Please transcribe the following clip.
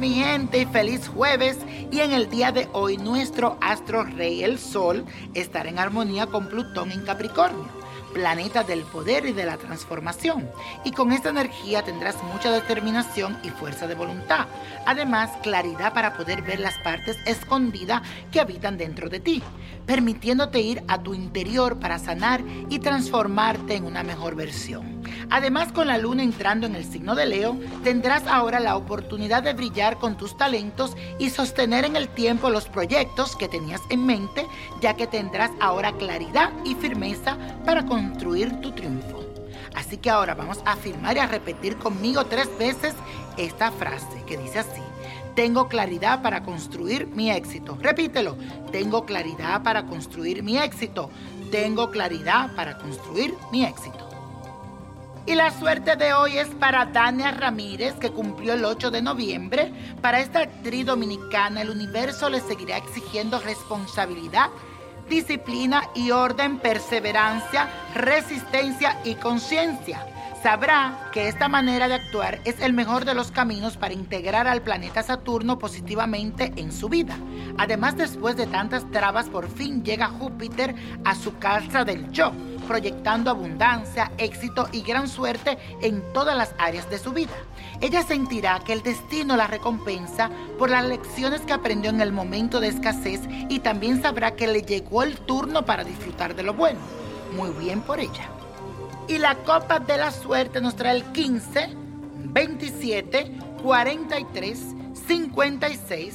mi gente, feliz jueves. Y en el día de hoy, nuestro astro rey, el Sol, estará en armonía con Plutón en Capricornio planeta del poder y de la transformación. Y con esta energía tendrás mucha determinación y fuerza de voluntad. Además, claridad para poder ver las partes escondidas que habitan dentro de ti, permitiéndote ir a tu interior para sanar y transformarte en una mejor versión. Además, con la luna entrando en el signo de Leo, tendrás ahora la oportunidad de brillar con tus talentos y sostener en el tiempo los proyectos que tenías en mente, ya que tendrás ahora claridad y firmeza para construir tu triunfo. Así que ahora vamos a afirmar y a repetir conmigo tres veces esta frase que dice así. Tengo claridad para construir mi éxito. Repítelo. Tengo claridad para construir mi éxito. Tengo claridad para construir mi éxito. Y la suerte de hoy es para Dania Ramírez, que cumplió el 8 de noviembre. Para esta actriz dominicana, el universo le seguirá exigiendo responsabilidad, disciplina y orden, perseverancia, resistencia y conciencia. Sabrá que esta manera de actuar es el mejor de los caminos para integrar al planeta Saturno positivamente en su vida. Además, después de tantas trabas, por fin llega Júpiter a su casa del yo proyectando abundancia, éxito y gran suerte en todas las áreas de su vida. Ella sentirá que el destino la recompensa por las lecciones que aprendió en el momento de escasez y también sabrá que le llegó el turno para disfrutar de lo bueno. Muy bien por ella. Y la copa de la suerte nos trae el 15, 27, 43, 56,